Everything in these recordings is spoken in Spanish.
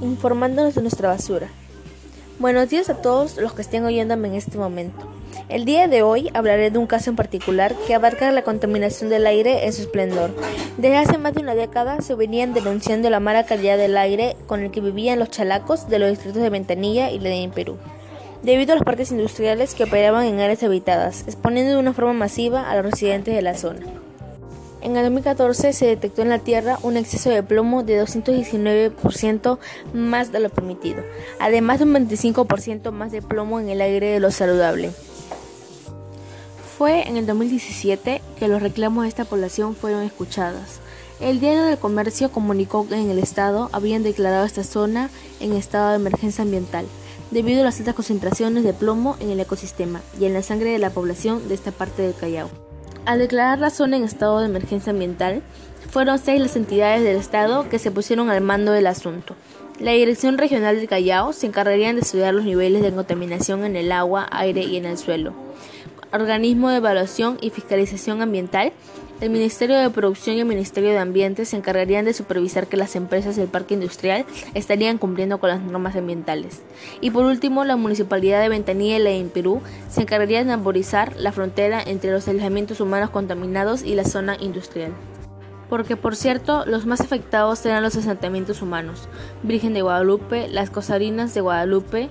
informándonos de nuestra basura. Buenos días a todos los que estén oyéndome en este momento. El día de hoy hablaré de un caso en particular que abarca la contaminación del aire en su esplendor. Desde hace más de una década se venían denunciando la mala calidad del aire con el que vivían los chalacos de los distritos de Ventanilla y en Perú, debido a los parques industriales que operaban en áreas habitadas, exponiendo de una forma masiva a los residentes de la zona. En el 2014 se detectó en la Tierra un exceso de plomo de 219% más de lo permitido, además de un 25% más de plomo en el aire de lo saludable. Fue en el 2017 que los reclamos de esta población fueron escuchados. El Diario del Comercio comunicó que en el Estado habían declarado esta zona en estado de emergencia ambiental, debido a las altas concentraciones de plomo en el ecosistema y en la sangre de la población de esta parte del Callao. Al declarar la zona en estado de emergencia ambiental, fueron seis las entidades del Estado que se pusieron al mando del asunto. La Dirección Regional del Callao se encargaría de estudiar los niveles de contaminación en el agua, aire y en el suelo. Organismo de Evaluación y Fiscalización Ambiental el Ministerio de Producción y el Ministerio de Ambiente se encargarían de supervisar que las empresas del parque industrial estarían cumpliendo con las normas ambientales. Y por último, la Municipalidad de Ventanilla en Perú se encargarían de arborizar la frontera entre los alojamientos humanos contaminados y la zona industrial. Porque, por cierto, los más afectados eran los asentamientos humanos, Virgen de Guadalupe, las Cosarinas de Guadalupe,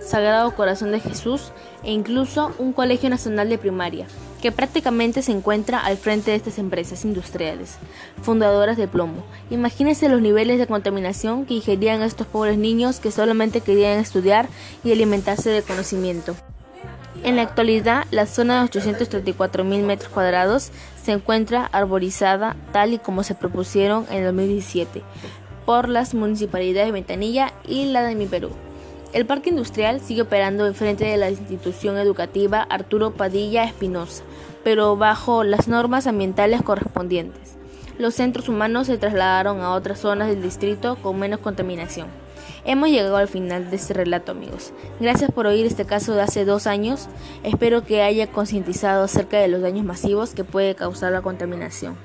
Sagrado Corazón de Jesús e incluso un Colegio Nacional de Primaria que prácticamente se encuentra al frente de estas empresas industriales, fundadoras de plomo. Imagínense los niveles de contaminación que ingerían estos pobres niños que solamente querían estudiar y alimentarse de conocimiento. En la actualidad, la zona de 834.000 metros cuadrados se encuentra arborizada tal y como se propusieron en 2017 por las municipalidades de Ventanilla y la de Mi Perú. El parque industrial sigue operando en frente de la institución educativa Arturo Padilla Espinosa, pero bajo las normas ambientales correspondientes. Los centros humanos se trasladaron a otras zonas del distrito con menos contaminación. Hemos llegado al final de este relato, amigos. Gracias por oír este caso de hace dos años. Espero que haya concientizado acerca de los daños masivos que puede causar la contaminación.